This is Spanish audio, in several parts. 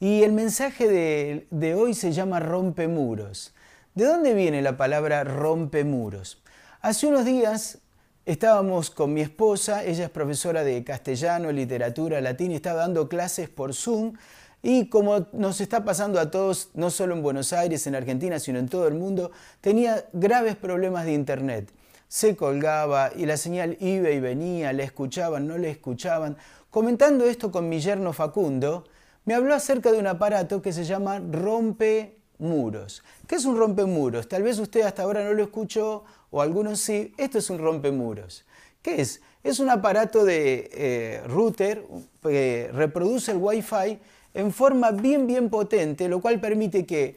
Y el mensaje de, hoy se llama rompe muros. ¿De dónde viene la palabra rompe muros? Hace unos días estábamos con mi esposa, ella es profesora de castellano, literatura, latín, y estaba dando clases por Zoom. Y como nos está pasando a todos, no solo en Buenos Aires, en Argentina, sino en todo el mundo, tenía graves problemas de Internet. Se colgaba y la señal iba y venía, le escuchaban, no le escuchaban. Comentando esto con mi yerno Facundo, me habló acerca de un aparato que se llama rompemuros. ¿Qué es un rompemuros? Tal vez usted hasta ahora no lo escuchó o algunos sí. Esto es un rompemuros. ¿Qué es? Es un aparato de eh, router que reproduce el Wi-Fi en forma bien, bien potente, lo cual permite que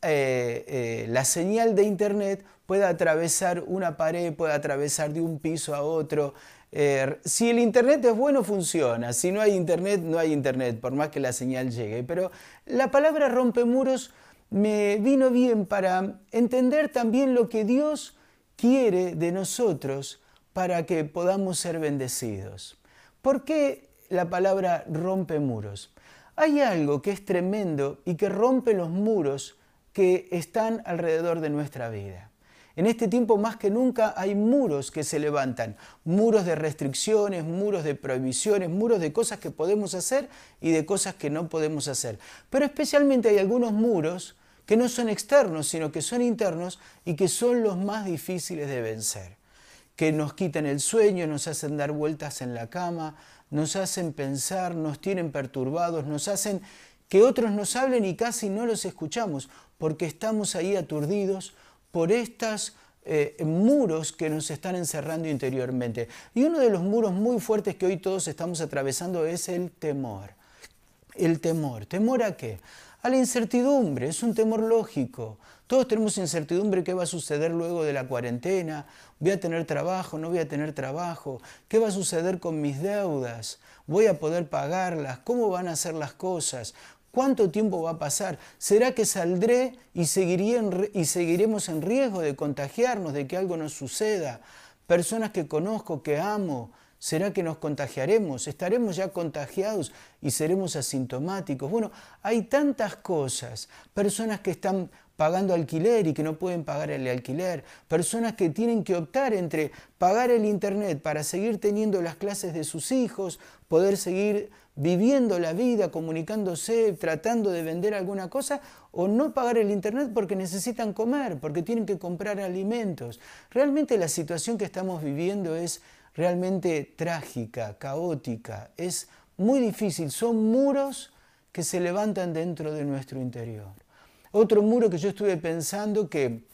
eh, eh, la señal de Internet pueda atravesar una pared, pueda atravesar de un piso a otro, eh, si el Internet es bueno, funciona. Si no hay Internet, no hay Internet, por más que la señal llegue. Pero la palabra rompe muros me vino bien para entender también lo que Dios quiere de nosotros para que podamos ser bendecidos. ¿Por qué la palabra rompe muros? Hay algo que es tremendo y que rompe los muros que están alrededor de nuestra vida. En este tiempo más que nunca hay muros que se levantan, muros de restricciones, muros de prohibiciones, muros de cosas que podemos hacer y de cosas que no podemos hacer. Pero especialmente hay algunos muros que no son externos, sino que son internos y que son los más difíciles de vencer, que nos quitan el sueño, nos hacen dar vueltas en la cama, nos hacen pensar, nos tienen perturbados, nos hacen que otros nos hablen y casi no los escuchamos, porque estamos ahí aturdidos por estos eh, muros que nos están encerrando interiormente. Y uno de los muros muy fuertes que hoy todos estamos atravesando es el temor. El temor. ¿Temor a qué? A la incertidumbre. Es un temor lógico. Todos tenemos incertidumbre qué va a suceder luego de la cuarentena. ¿Voy a tener trabajo? ¿No voy a tener trabajo? ¿Qué va a suceder con mis deudas? ¿Voy a poder pagarlas? ¿Cómo van a ser las cosas? ¿Cuánto tiempo va a pasar? ¿Será que saldré y, y seguiremos en riesgo de contagiarnos, de que algo nos suceda? Personas que conozco, que amo, ¿será que nos contagiaremos? ¿Estaremos ya contagiados y seremos asintomáticos? Bueno, hay tantas cosas. Personas que están pagando alquiler y que no pueden pagar el alquiler, personas que tienen que optar entre pagar el Internet para seguir teniendo las clases de sus hijos, poder seguir viviendo la vida, comunicándose, tratando de vender alguna cosa, o no pagar el Internet porque necesitan comer, porque tienen que comprar alimentos. Realmente la situación que estamos viviendo es realmente trágica, caótica, es muy difícil, son muros que se levantan dentro de nuestro interior. Otro muro que yo estuve pensando que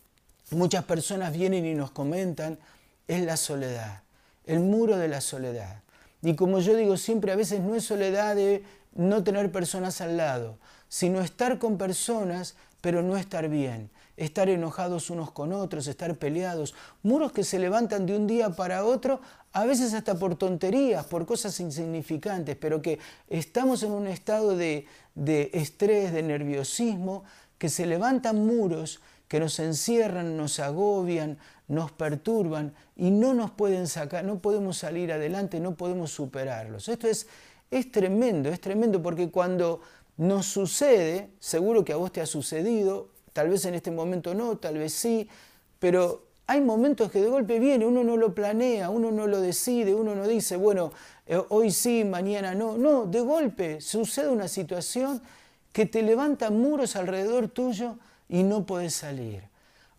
muchas personas vienen y nos comentan es la soledad, el muro de la soledad. Y como yo digo siempre, a veces no es soledad de no tener personas al lado, sino estar con personas pero no estar bien, estar enojados unos con otros, estar peleados, muros que se levantan de un día para otro, a veces hasta por tonterías, por cosas insignificantes, pero que estamos en un estado de, de estrés, de nerviosismo, que se levantan muros que nos encierran, nos agobian, nos perturban y no nos pueden sacar, no podemos salir adelante, no podemos superarlos. Esto es, es tremendo, es tremendo porque cuando nos sucede, seguro que a vos te ha sucedido, tal vez en este momento no, tal vez sí, pero hay momentos que de golpe viene, uno no lo planea, uno no lo decide, uno no dice, bueno, eh, hoy sí, mañana no. No, de golpe sucede una situación que te levanta muros alrededor tuyo y no puedes salir.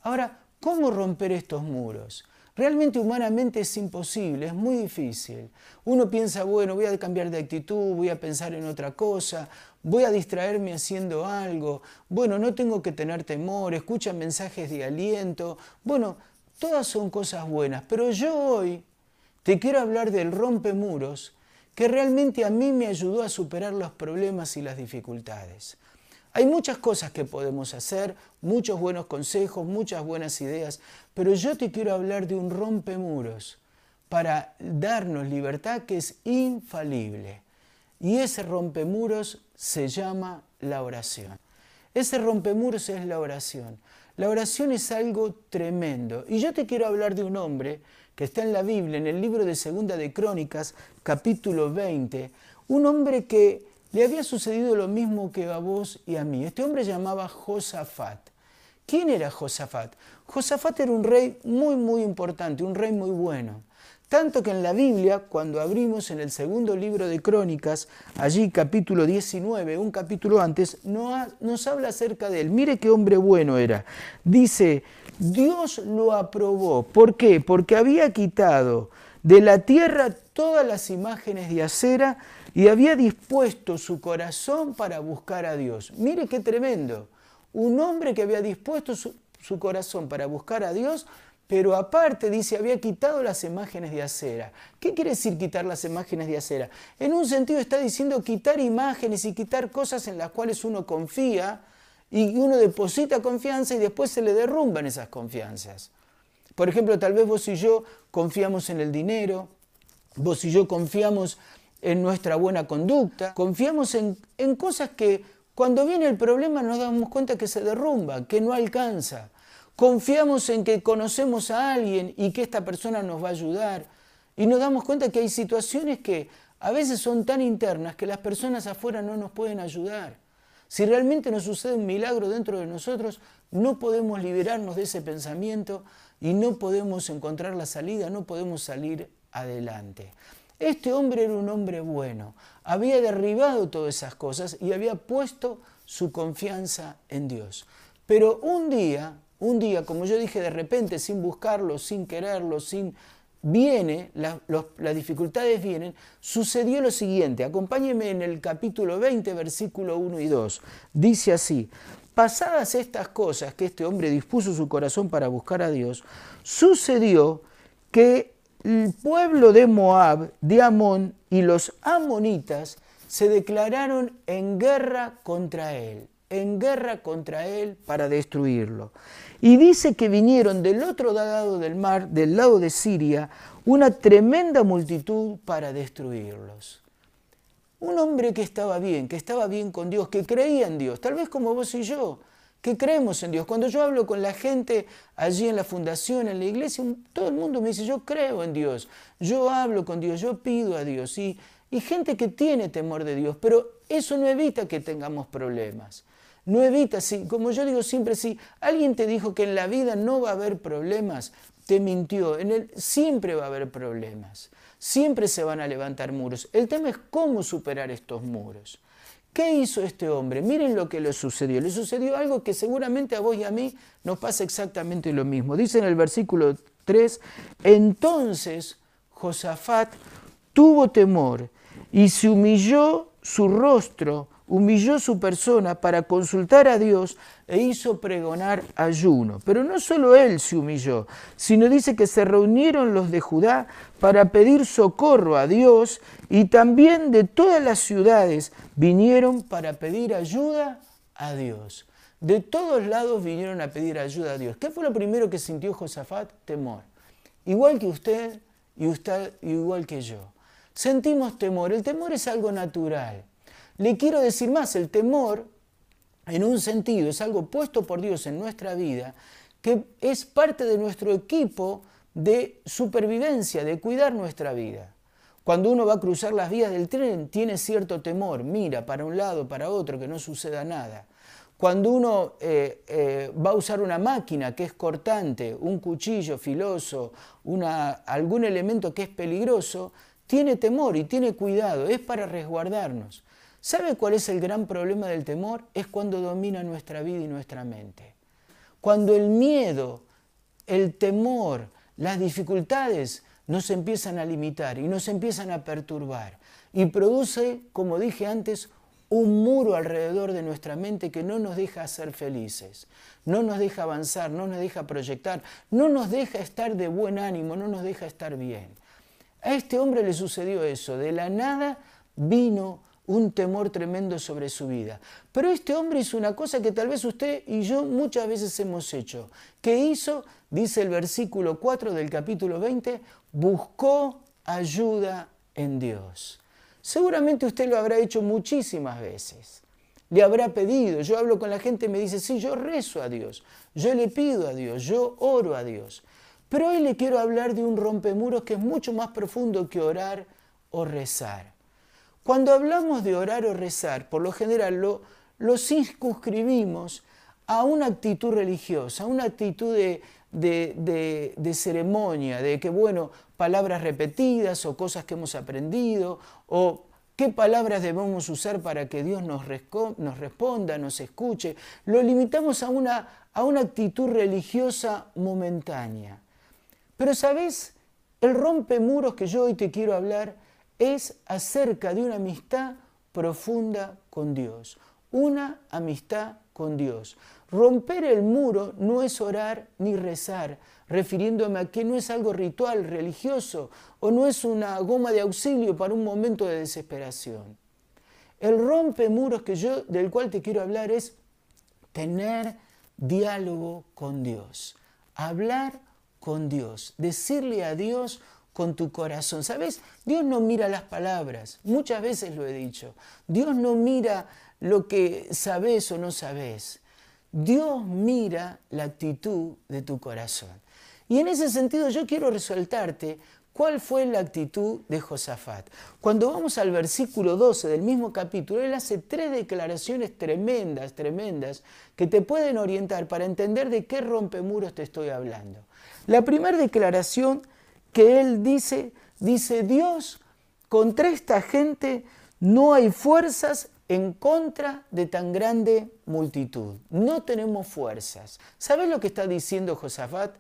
Ahora, ¿cómo romper estos muros? Realmente humanamente es imposible, es muy difícil. Uno piensa, bueno, voy a cambiar de actitud, voy a pensar en otra cosa, voy a distraerme haciendo algo, bueno, no tengo que tener temor, escucha mensajes de aliento, bueno, todas son cosas buenas, pero yo hoy te quiero hablar del rompemuros que realmente a mí me ayudó a superar los problemas y las dificultades. Hay muchas cosas que podemos hacer, muchos buenos consejos, muchas buenas ideas, pero yo te quiero hablar de un rompemuros para darnos libertad que es infalible. Y ese rompemuros se llama la oración. Ese rompemuros es la oración. La oración es algo tremendo. Y yo te quiero hablar de un hombre que está en la Biblia, en el libro de Segunda de Crónicas, capítulo 20, un hombre que le había sucedido lo mismo que a vos y a mí. Este hombre llamaba Josafat. ¿Quién era Josafat? Josafat era un rey muy, muy importante, un rey muy bueno. Tanto que en la Biblia, cuando abrimos en el segundo libro de Crónicas, allí capítulo 19, un capítulo antes, nos habla acerca de él. Mire qué hombre bueno era. Dice, Dios lo aprobó. ¿Por qué? Porque había quitado de la tierra todas las imágenes de acera y había dispuesto su corazón para buscar a Dios. Mire qué tremendo. Un hombre que había dispuesto su, su corazón para buscar a Dios pero aparte dice, había quitado las imágenes de acera. ¿Qué quiere decir quitar las imágenes de acera? En un sentido está diciendo quitar imágenes y quitar cosas en las cuales uno confía y uno deposita confianza y después se le derrumban esas confianzas. Por ejemplo, tal vez vos y yo confiamos en el dinero, vos y yo confiamos en nuestra buena conducta, confiamos en, cosas que cuando viene el problema nos damos cuenta que se derrumba, que no alcanza. Confiamos en que conocemos a alguien y que esta persona nos va a ayudar. Y nos damos cuenta que hay situaciones que a veces son tan internas que las personas afuera no nos pueden ayudar. Si realmente nos sucede un milagro dentro de nosotros, no podemos liberarnos de ese pensamiento y no podemos encontrar la salida, no podemos salir adelante. Este hombre era un hombre bueno, había derribado todas esas cosas y había puesto su confianza en Dios. Pero un día un día, como yo dije, de repente, sin buscarlo, sin quererlo, sin... Viene, las dificultades vienen, sucedió lo siguiente, acompáñeme en el capítulo 20, versículo 1 y 2. Dice así, pasadas estas cosas que este hombre dispuso su corazón para buscar a Dios, sucedió que el pueblo de Moab, de Amón y los amonitas se declararon en guerra contra él, en guerra contra él para destruirlo. Y dice que vinieron del otro lado del mar, del lado de Siria, una tremenda multitud para destruirlos. Un hombre que estaba bien, que estaba bien con Dios, que creía en Dios, tal vez como vos y yo, que creemos en Dios. Cuando yo hablo con la gente allí en la fundación, en la iglesia, todo el mundo me dice, yo creo en Dios, yo hablo con Dios, yo pido a Dios. Y, y gente que tiene temor de Dios, pero eso no evita que tengamos problemas. No evita, si, como yo digo siempre, si alguien te dijo que en la vida no va a haber problemas, te mintió. En él siempre va a haber problemas. Siempre se van a levantar muros. El tema es cómo superar estos muros. ¿Qué hizo este hombre? Miren lo que le sucedió. Le sucedió algo que seguramente a vos y a mí nos pasa exactamente lo mismo. Dice en el versículo 3, entonces Josafat tuvo temor y se humilló su rostro humilló su persona para consultar a Dios e hizo pregonar ayuno. Pero no solo él se humilló, sino dice que se reunieron los de Judá para pedir socorro a Dios y también de todas las ciudades vinieron para pedir ayuda a Dios. De todos lados vinieron a pedir ayuda a Dios. ¿Qué fue lo primero que sintió Josafat? Temor. Igual que usted y usted igual que yo. Sentimos temor. El temor es algo natural. Le quiero decir más, el temor, en un sentido, es algo puesto por Dios en nuestra vida, que es parte de nuestro equipo de supervivencia, de cuidar nuestra vida. Cuando uno va a cruzar las vías del tren, tiene cierto temor, mira para un lado, para otro, que no suceda nada. Cuando uno eh, eh, va a usar una máquina que es cortante, un cuchillo filoso, algún elemento que es peligroso, tiene temor y tiene cuidado, es para resguardarnos. ¿Sabe cuál es el gran problema del temor? Es cuando domina nuestra vida y nuestra mente. Cuando el miedo, el temor, las dificultades nos empiezan a limitar y nos empiezan a perturbar y produce, como dije antes, un muro alrededor de nuestra mente que no nos deja ser felices, no nos deja avanzar, no nos deja proyectar, no nos deja estar de buen ánimo, no nos deja estar bien. A este hombre le sucedió eso, de la nada vino un temor tremendo sobre su vida. Pero este hombre hizo una cosa que tal vez usted y yo muchas veces hemos hecho. ¿Qué hizo? Dice el versículo 4 del capítulo 20, buscó ayuda en Dios. Seguramente usted lo habrá hecho muchísimas veces. Le habrá pedido. Yo hablo con la gente y me dice, sí, yo rezo a Dios, yo le pido a Dios, yo oro a Dios. Pero hoy le quiero hablar de un rompemuros que es mucho más profundo que orar o rezar. Cuando hablamos de orar o rezar, por lo general lo, circunscribimos a una actitud religiosa, a una actitud de, de, ceremonia, de que, bueno, palabras repetidas o cosas que hemos aprendido, o qué palabras debemos usar para que Dios nos, nos responda, nos escuche. Lo limitamos a una, a una actitud religiosa momentánea. Pero, ¿sabes? El rompemuros que yo hoy te quiero hablar es acerca de una amistad profunda con Dios, una amistad con Dios. Romper el muro no es orar ni rezar, refiriéndome a que no es algo ritual, religioso, o no es una goma de auxilio para un momento de desesperación. El rompemuros que yo, del cual te quiero hablar es tener diálogo con Dios, hablar con Dios, decirle a Dios con tu corazón. ¿Sabes? Dios no mira las palabras, muchas veces lo he dicho. Dios no mira lo que sabes o no sabes. Dios mira la actitud de tu corazón. Y en ese sentido yo quiero resaltarte cuál fue la actitud de Josafat. Cuando vamos al versículo 12 del mismo capítulo, él hace tres declaraciones tremendas, tremendas, que te pueden orientar para entender de qué rompemuros te estoy hablando. La primera declaración que él dice, dice, Dios, contra esta gente no hay fuerzas en contra de tan grande multitud. No tenemos fuerzas. ¿Sabes lo que está diciendo Josafat?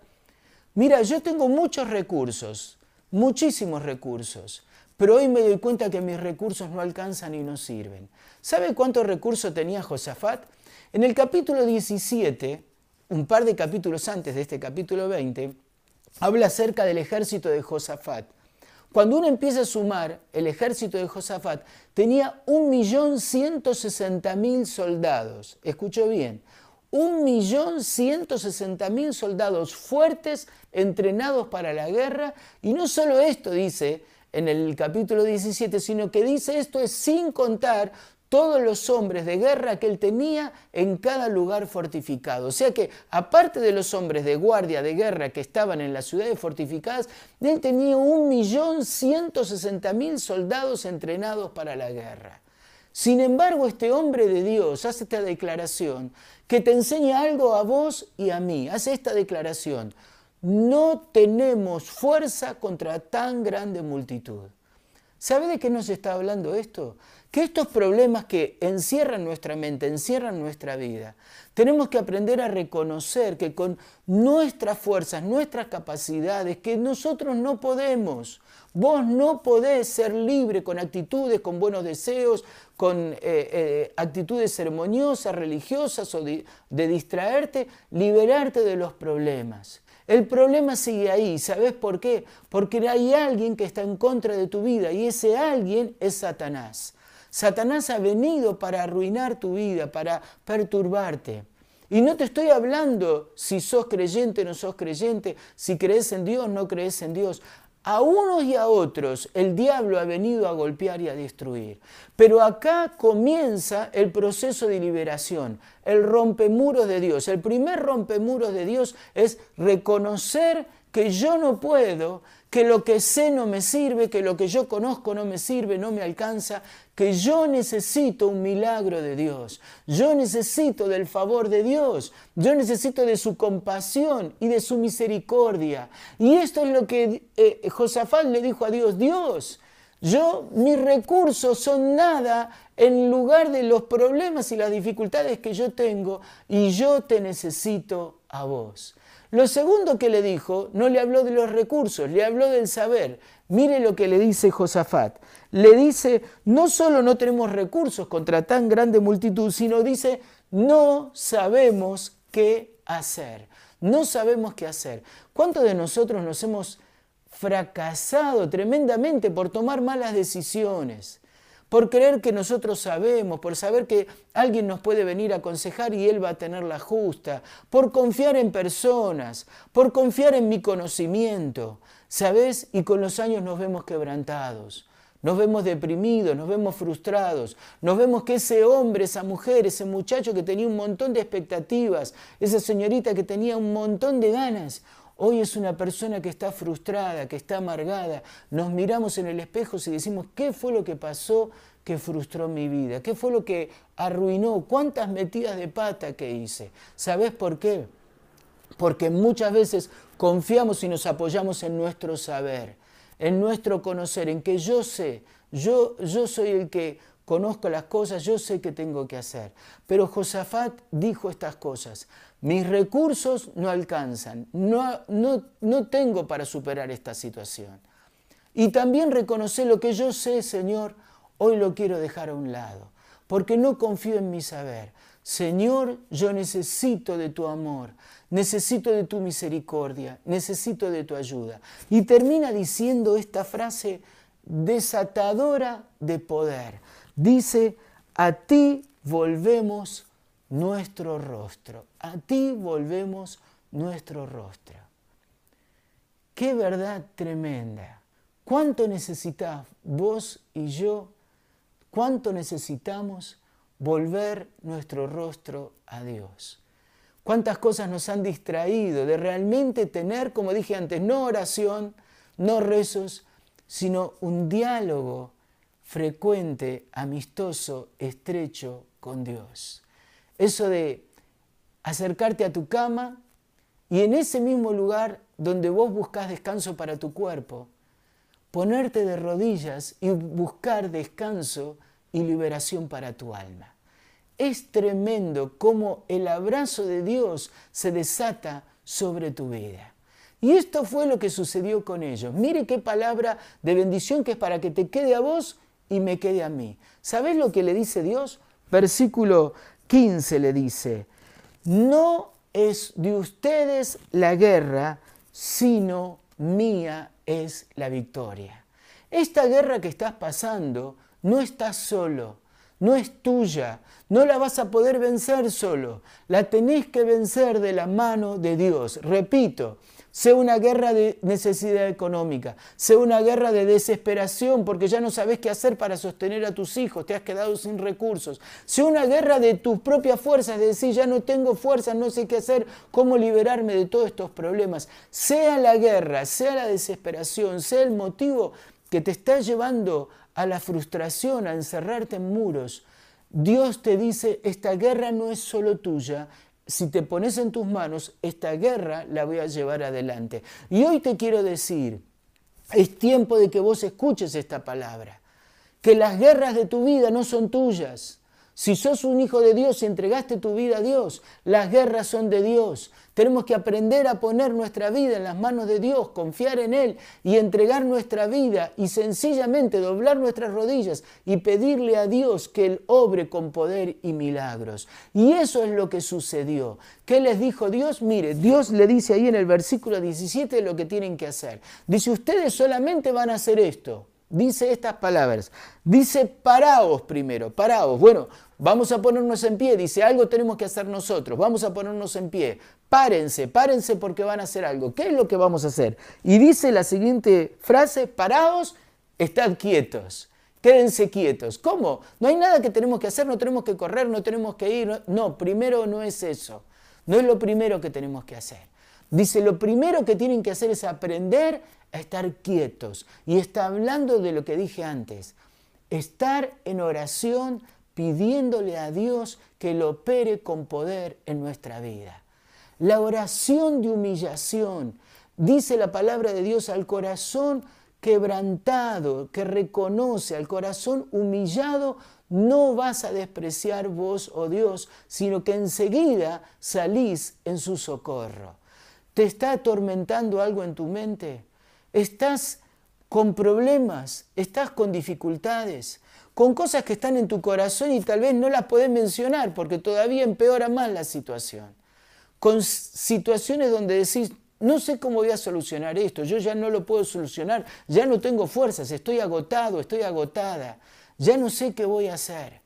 Mira, yo tengo muchos recursos, muchísimos recursos, pero hoy me doy cuenta que mis recursos no alcanzan y no sirven. ¿Sabe cuántos recursos tenía Josafat? En el capítulo 17, un par de capítulos antes de este capítulo 20, habla acerca del ejército de Josafat. Cuando uno empieza a sumar el ejército de Josafat, tenía 1.160.000 soldados. Escuchó bien, 1.160.000 soldados fuertes, entrenados para la guerra. Y no solo esto dice en el capítulo 17, sino que dice esto es sin contar todos los hombres de guerra que él tenía en cada lugar fortificado. O sea que, aparte de los hombres de guardia de guerra que estaban en las ciudades fortificadas, él tenía un millón ciento sesenta mil soldados entrenados para la guerra. Sin embargo, este hombre de Dios hace esta declaración que te enseña algo a vos y a mí. Hace esta declaración. No tenemos fuerza contra tan grande multitud. ¿Sabe de qué nos está hablando esto? Que estos problemas que encierran nuestra mente, encierran nuestra vida, tenemos que aprender a reconocer que con nuestras fuerzas, nuestras capacidades, que nosotros no podemos. Vos no podés ser libre con actitudes, con buenos deseos, con eh, eh, actitudes ceremoniosas, religiosas o de distraerte, liberarte de los problemas. El problema sigue ahí, ¿sabes por qué? Porque hay alguien que está en contra de tu vida y ese alguien es Satanás. Satanás ha venido para arruinar tu vida, para perturbarte. Y no te estoy hablando si sos creyente o no sos creyente, si crees en Dios o no crees en Dios. A unos y a otros el diablo ha venido a golpear y a destruir. Pero acá comienza el proceso de liberación, el rompemuros de Dios. El primer rompemuros de Dios es reconocer que yo no puedo, que lo que sé no me sirve, que lo que yo conozco no me sirve, no me alcanza, que yo necesito un milagro de Dios, yo necesito del favor de Dios, yo necesito de su compasión y de su misericordia. Y esto es lo que eh, Josafat le dijo a Dios, Dios, yo, mis recursos son nada en lugar de los problemas y las dificultades que yo tengo y yo te necesito a vos. Lo segundo que le dijo, no le habló de los recursos, le habló del saber. Mire lo que le dice Josafat. Le dice, no solo no tenemos recursos contra tan grande multitud, sino dice, no sabemos qué hacer. No sabemos qué hacer. ¿Cuántos de nosotros nos hemos fracasado tremendamente por tomar malas decisiones? Por creer que nosotros sabemos, por saber que alguien nos puede venir a aconsejar y él va a tener la justa, por confiar en personas, por confiar en mi conocimiento, ¿sabes? Y con los años nos vemos quebrantados. Nos vemos deprimidos, nos vemos frustrados, nos vemos que ese hombre, esa mujer, ese muchacho que tenía un montón de expectativas, esa señorita que tenía un montón de ganas, Hoy es una persona que está frustrada, que está amargada. Nos miramos en el espejo y decimos, ¿qué fue lo que pasó que frustró mi vida? ¿Qué fue lo que arruinó? ¿Cuántas metidas de pata que hice? ¿Sabes por qué? Porque muchas veces confiamos y nos apoyamos en nuestro saber, en nuestro conocer, en que yo sé, yo, yo soy el que conozco las cosas, yo sé qué tengo que hacer. Pero Josafat dijo estas cosas, mis recursos no alcanzan, no, no, no tengo para superar esta situación. Y también reconoce lo que yo sé, Señor, hoy lo quiero dejar a un lado, porque no confío en mi saber. Señor, yo necesito de tu amor, necesito de tu misericordia, necesito de tu ayuda. Y termina diciendo esta frase desatadora de poder dice, a ti volvemos nuestro rostro, a ti volvemos nuestro rostro. Qué verdad tremenda. ¿Cuánto necesitas vos y yo? ¿Cuánto necesitamos volver nuestro rostro a Dios? ¿Cuántas cosas nos han distraído de realmente tener, como dije antes, no oración, no rezos, sino un diálogo frecuente, amistoso, estrecho con Dios. Eso de acercarte a tu cama y en ese mismo lugar donde vos buscas descanso para tu cuerpo, ponerte de rodillas y buscar descanso y liberación para tu alma. Es tremendo cómo el abrazo de Dios se desata sobre tu vida. Y esto fue lo que sucedió con ellos. Mire qué palabra de bendición que es para que te quede a vos y me quede a mí. ¿Sabes lo que le dice Dios? Versículo 15 le dice, no es de ustedes la guerra, sino mía es la victoria. Esta guerra que estás pasando no estás solo, no es tuya, no la vas a poder vencer solo, la tenés que vencer de la mano de Dios. Repito, sea una guerra de necesidad económica, sea una guerra de desesperación porque ya no sabes qué hacer para sostener a tus hijos, te has quedado sin recursos, sea una guerra de tus propias fuerzas, de decir ya no tengo fuerzas, no sé qué hacer, cómo liberarme de todos estos problemas, sea la guerra, sea la desesperación, sea el motivo que te está llevando a la frustración, a encerrarte en muros, Dios te dice, esta guerra no es solo tuya, si te pones en tus manos, esta guerra la voy a llevar adelante. Y hoy te quiero decir, es tiempo de que vos escuches esta palabra, que las guerras de tu vida no son tuyas, si sos un hijo de Dios y entregaste tu vida a Dios, las guerras son de Dios. Tenemos que aprender a poner nuestra vida en las manos de Dios, confiar en Él y entregar nuestra vida y sencillamente doblar nuestras rodillas y pedirle a Dios que Él obre con poder y milagros. Y eso es lo que sucedió. ¿Qué les dijo Dios? Mire, Dios le dice ahí en el versículo 17 lo que tienen que hacer. Dice, ustedes solamente van a hacer esto. Dice estas palabras. Dice, paraos primero, paraos. Bueno, Vamos a ponernos en pie, dice, algo tenemos que hacer nosotros, vamos a ponernos en pie. Párense, párense porque van a hacer algo. ¿Qué es lo que vamos a hacer? Y dice la siguiente frase, paraos, estad quietos, quédense quietos. ¿Cómo? No hay nada que tenemos que hacer, no tenemos que correr, no tenemos que ir. No, primero no es eso. No es lo primero que tenemos que hacer. Dice, lo primero que tienen que hacer es aprender a estar quietos. Y está hablando de lo que dije antes. Estar en oración pidiéndole a Dios que lo opere con poder en nuestra vida. La oración de humillación, dice la palabra de Dios, al corazón quebrantado, que reconoce, al corazón humillado, no vas a despreciar vos, oh Dios, sino que enseguida salís en su socorro. ¿Te está atormentando algo en tu mente? ¿Estás con problemas? ¿Estás con dificultades? con cosas que están en tu corazón y tal vez no las podés mencionar porque todavía empeora más la situación. Con situaciones donde decís, no sé cómo voy a solucionar esto, yo ya no lo puedo solucionar, ya no tengo fuerzas, estoy agotado, estoy agotada, ya no sé qué voy a hacer.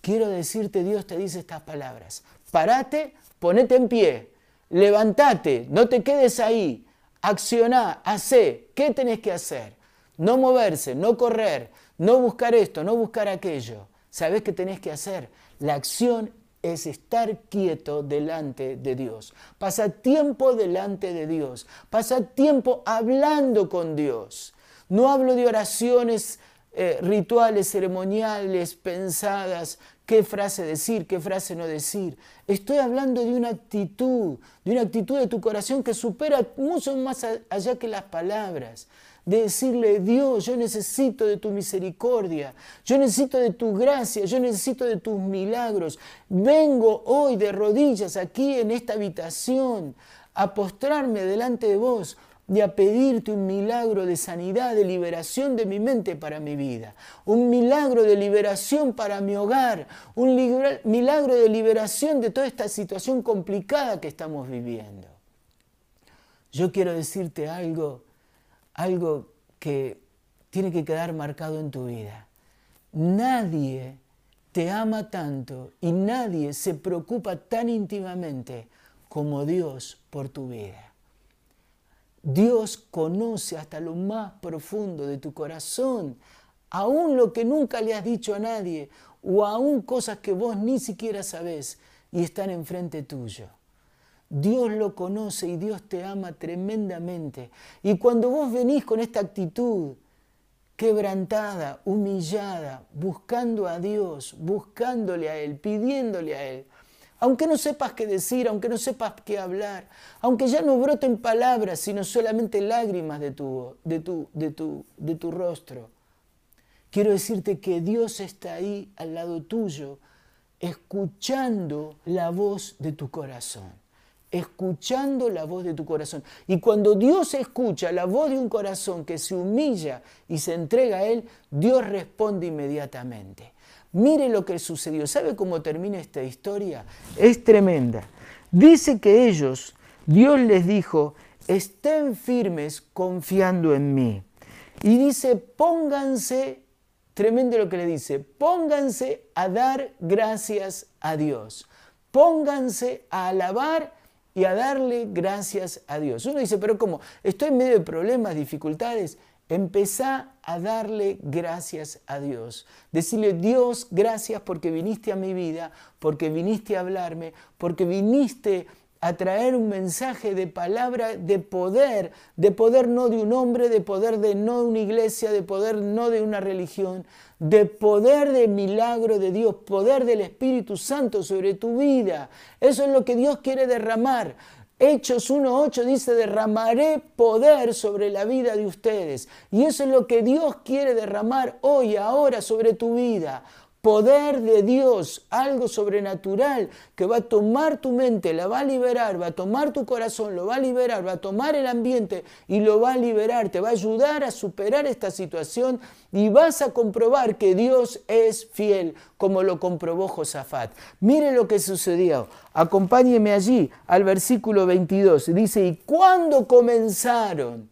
Quiero decirte, Dios te dice estas palabras, parate, ponete en pie, levantate, no te quedes ahí, accioná, hacé, ¿qué tenés que hacer? No moverse, no correr, no buscar esto, no buscar aquello. ¿Sabés qué tenés que hacer? La acción es estar quieto delante de Dios. Pasa tiempo delante de Dios. Pasa tiempo hablando con Dios. No hablo de oraciones eh, rituales, ceremoniales, pensadas, qué frase decir, qué frase no decir. Estoy hablando de una actitud, de una actitud de tu corazón que supera mucho más allá que las palabras de decirle, Dios, yo necesito de tu misericordia, yo necesito de tu gracia, yo necesito de tus milagros. Vengo hoy de rodillas aquí en esta habitación a postrarme delante de vos y a pedirte un milagro de sanidad, de liberación de mi mente para mi vida, un milagro de liberación para mi hogar, un milagro de liberación de toda esta situación complicada que estamos viviendo. Yo quiero decirte algo algo que tiene que quedar marcado en tu vida. Nadie te ama tanto y nadie se preocupa tan íntimamente como Dios por tu vida. Dios conoce hasta lo más profundo de tu corazón, aún lo que nunca le has dicho a nadie o aún cosas que vos ni siquiera sabés y están enfrente tuyo. Dios lo conoce y Dios te ama tremendamente. Y cuando vos venís con esta actitud quebrantada, humillada, buscando a Dios, buscándole a Él, pidiéndole a Él, aunque no sepas qué decir, aunque no sepas qué hablar, aunque ya no broten palabras, sino solamente lágrimas de tu, de tu, de tu, de tu rostro, quiero decirte que Dios está ahí al lado tuyo, escuchando la voz de tu corazón escuchando la voz de tu corazón. Y cuando Dios escucha la voz de un corazón que se humilla y se entrega a Él, Dios responde inmediatamente. Mire lo que sucedió. ¿Sabe cómo termina esta historia? Es tremenda. Dice que ellos, Dios les dijo, estén firmes confiando en mí. Y dice, pónganse, tremendo lo que le dice, pónganse a dar gracias a Dios. Pónganse a alabar y a darle gracias a Dios. Uno dice, pero ¿cómo? Estoy en medio de problemas, dificultades. Empezá a darle gracias a Dios. Decirle, Dios, gracias porque viniste a mi vida, porque viniste a hablarme, porque viniste a traer un mensaje de palabra de poder, de poder no de un hombre, de poder de no de una iglesia, de poder no de una religión, de poder de milagro de Dios, poder del Espíritu Santo sobre tu vida. Eso es lo que Dios quiere derramar. Hechos 1.8 dice, derramaré poder sobre la vida de ustedes. Y eso es lo que Dios quiere derramar hoy, ahora, sobre tu vida poder de Dios, algo sobrenatural que va a tomar tu mente, la va a liberar, va a tomar tu corazón, lo va a liberar, va a tomar el ambiente y lo va a liberar, te va a ayudar a superar esta situación y vas a comprobar que Dios es fiel, como lo comprobó Josafat. Mire lo que sucedió. Acompáñeme allí al versículo 22. Dice, y cuando comenzaron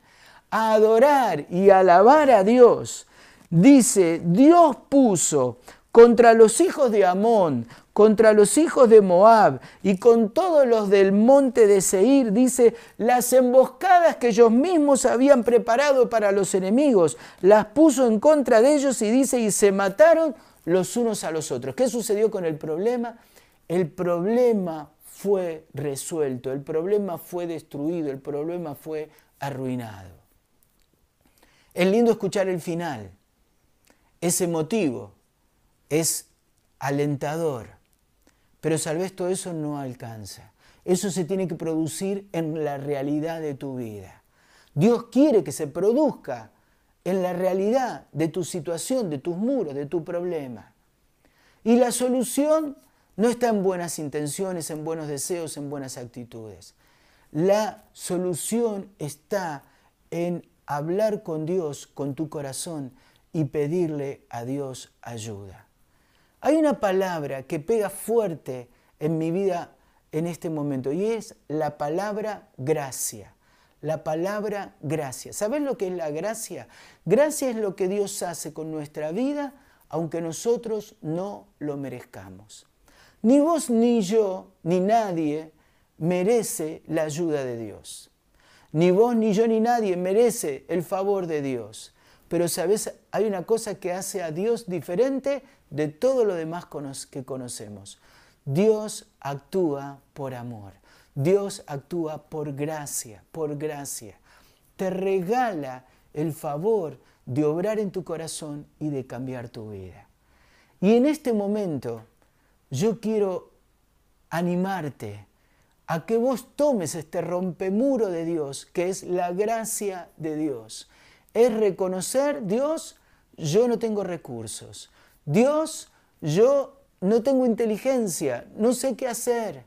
a adorar y alabar a Dios, dice, Dios puso contra los hijos de Amón, contra los hijos de Moab y con todos los del monte de Seir, dice, las emboscadas que ellos mismos habían preparado para los enemigos, las puso en contra de ellos y dice, y se mataron los unos a los otros. ¿Qué sucedió con el problema? El problema fue resuelto, el problema fue destruido, el problema fue arruinado. Es lindo escuchar el final, ese motivo es alentador, pero tal vez todo eso no alcanza. Eso se tiene que producir en la realidad de tu vida. Dios quiere que se produzca en la realidad de tu situación, de tus muros, de tu problema. Y la solución no está en buenas intenciones, en buenos deseos, en buenas actitudes. La solución está en hablar con Dios, con tu corazón y pedirle a Dios ayuda. Hay una palabra que pega fuerte en mi vida en este momento y es la palabra gracia. La palabra gracia. ¿Sabes lo que es la gracia? Gracia es lo que Dios hace con nuestra vida aunque nosotros no lo merezcamos. Ni vos ni yo, ni nadie merece la ayuda de Dios. Ni vos, ni yo, ni nadie merece el favor de Dios. Pero sabes, hay una cosa que hace a Dios diferente de todo lo demás que conocemos. Dios actúa por amor. Dios actúa por gracia, por gracia. Te regala el favor de obrar en tu corazón y de cambiar tu vida. Y en este momento yo quiero animarte a que vos tomes este rompemuro de Dios, que es la gracia de Dios. Es reconocer, Dios, yo no tengo recursos. Dios, yo no tengo inteligencia, no sé qué hacer.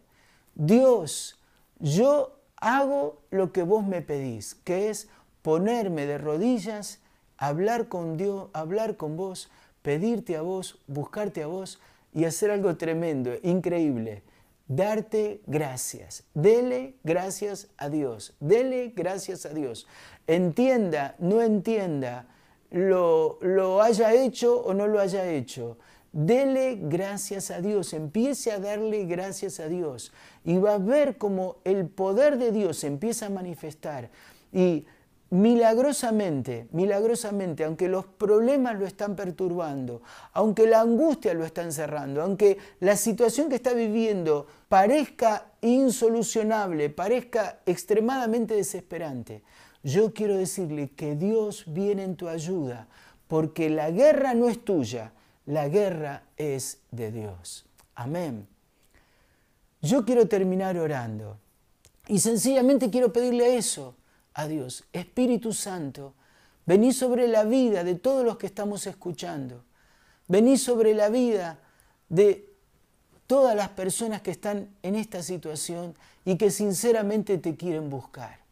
Dios, yo hago lo que vos me pedís, que es ponerme de rodillas, hablar con Dios, hablar con vos, pedirte a vos, buscarte a vos y hacer algo tremendo, increíble. Darte gracias. Dele gracias a Dios. Dele gracias a Dios. Entienda, no entienda, lo, lo haya hecho o no lo haya hecho. Dele gracias a Dios, empiece a darle gracias a Dios y va a ver cómo el poder de Dios empieza a manifestar. Y milagrosamente, milagrosamente, aunque los problemas lo están perturbando, aunque la angustia lo está encerrando, aunque la situación que está viviendo parezca insolucionable, parezca extremadamente desesperante, yo quiero decirle que Dios viene en tu ayuda, porque la guerra no es tuya, la guerra es de Dios. Amén. Yo quiero terminar orando y sencillamente quiero pedirle eso a Dios. Espíritu Santo, vení sobre la vida de todos los que estamos escuchando. Vení sobre la vida de todas las personas que están en esta situación y que sinceramente te quieren buscar.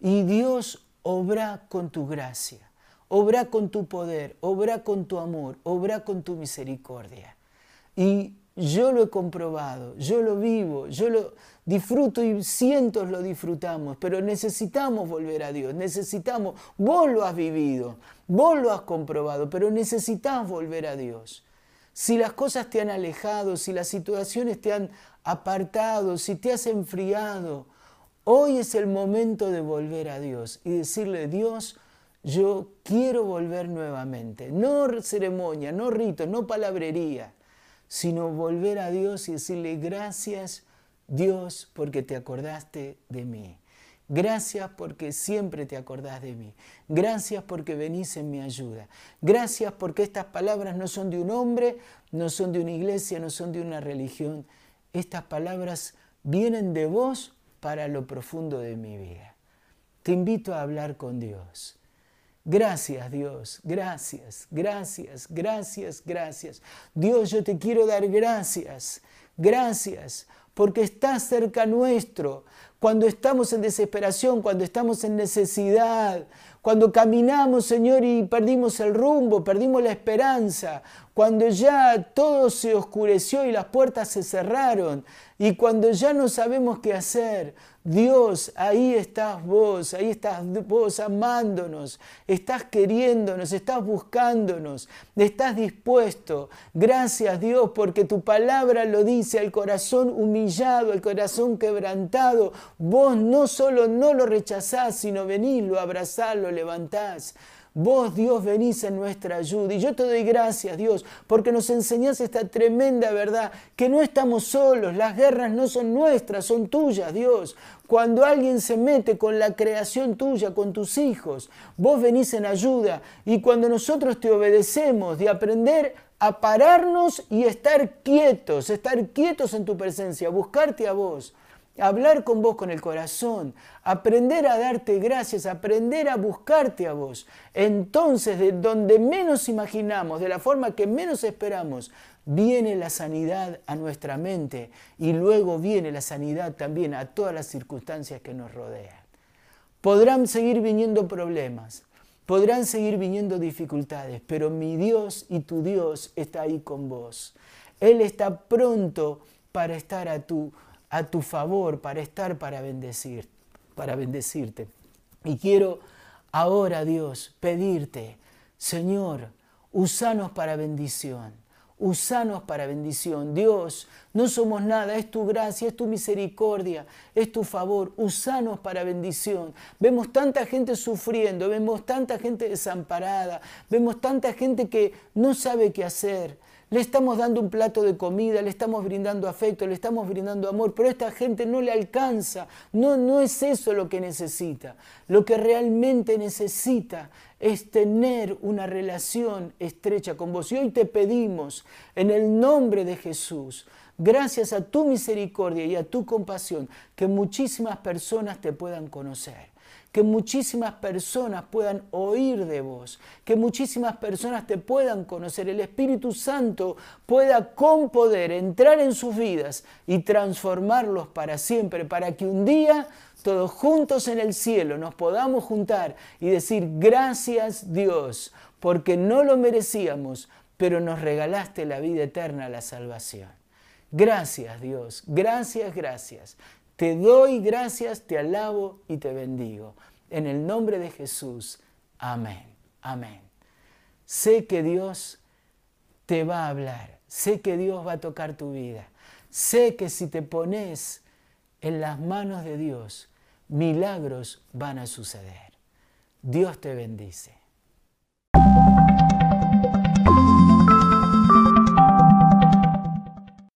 Y Dios obra con tu gracia obra con tu poder, obra con tu amor, obra con tu misericordia. Y yo lo he comprobado, yo lo vivo, yo lo disfruto y cientos lo disfrutamos, pero necesitamos volver a Dios, necesitamos, vos lo has vivido, vos lo has comprobado, pero necesitas volver a Dios. Si las cosas te han alejado, si las situaciones te han apartado, si te has enfriado, hoy es el momento de volver a Dios y decirle, Dios, yo quiero volver nuevamente. No ceremonia, no rito, no palabrería, sino volver a Dios y decirle gracias Dios porque te acordaste de mí. Gracias porque siempre te acordás de mí. Gracias porque venís en mi ayuda. Gracias porque estas palabras no son de un hombre, no son de una iglesia, no son de una religión. Estas palabras vienen de vos para lo profundo de mi vida. Te invito a hablar con Dios. Gracias Dios, gracias, gracias, gracias, gracias. Dios, yo te quiero dar gracias, gracias, porque estás cerca nuestro. Cuando estamos en desesperación, cuando estamos en necesidad, cuando caminamos, Señor, y perdimos el rumbo, perdimos la esperanza, cuando ya todo se oscureció y las puertas se cerraron, y cuando ya no sabemos qué hacer, Dios, ahí estás vos, ahí estás vos amándonos, estás queriéndonos, estás buscándonos, estás dispuesto. Gracias Dios porque tu palabra lo dice al corazón humillado, al corazón quebrantado. Vos no solo no lo rechazás, sino venís, lo abrazás, lo levantás. Vos, Dios, venís en nuestra ayuda. Y yo te doy gracias, Dios, porque nos enseñás esta tremenda verdad, que no estamos solos, las guerras no son nuestras, son tuyas, Dios. Cuando alguien se mete con la creación tuya, con tus hijos, vos venís en ayuda. Y cuando nosotros te obedecemos de aprender a pararnos y estar quietos, estar quietos en tu presencia, buscarte a vos hablar con vos con el corazón, aprender a darte gracias, aprender a buscarte a vos. Entonces, de donde menos imaginamos, de la forma que menos esperamos, viene la sanidad a nuestra mente y luego viene la sanidad también a todas las circunstancias que nos rodean. Podrán seguir viniendo problemas, podrán seguir viniendo dificultades, pero mi Dios y tu Dios está ahí con vos. Él está pronto para estar a tu a tu favor para estar para bendecir, para bendecirte. Y quiero ahora, Dios, pedirte, Señor, usanos para bendición. Usanos para bendición. Dios, no somos nada, es tu gracia, es tu misericordia, es tu favor. Usanos para bendición. Vemos tanta gente sufriendo, vemos tanta gente desamparada, vemos tanta gente que no sabe qué hacer. Le estamos dando un plato de comida, le estamos brindando afecto, le estamos brindando amor, pero a esta gente no le alcanza. No, no es eso lo que necesita. Lo que realmente necesita es tener una relación estrecha con vos. Y hoy te pedimos, en el nombre de Jesús, gracias a tu misericordia y a tu compasión, que muchísimas personas te puedan conocer que muchísimas personas puedan oír de vos, que muchísimas personas te puedan conocer, el Espíritu Santo pueda con poder entrar en sus vidas y transformarlos para siempre, para que un día todos juntos en el cielo nos podamos juntar y decir gracias Dios, porque no lo merecíamos, pero nos regalaste la vida eterna, la salvación. Gracias Dios, gracias, gracias. Te doy gracias, te alabo y te bendigo. En el nombre de Jesús. Amén. Amén. Sé que Dios te va a hablar. Sé que Dios va a tocar tu vida. Sé que si te pones en las manos de Dios, milagros van a suceder. Dios te bendice.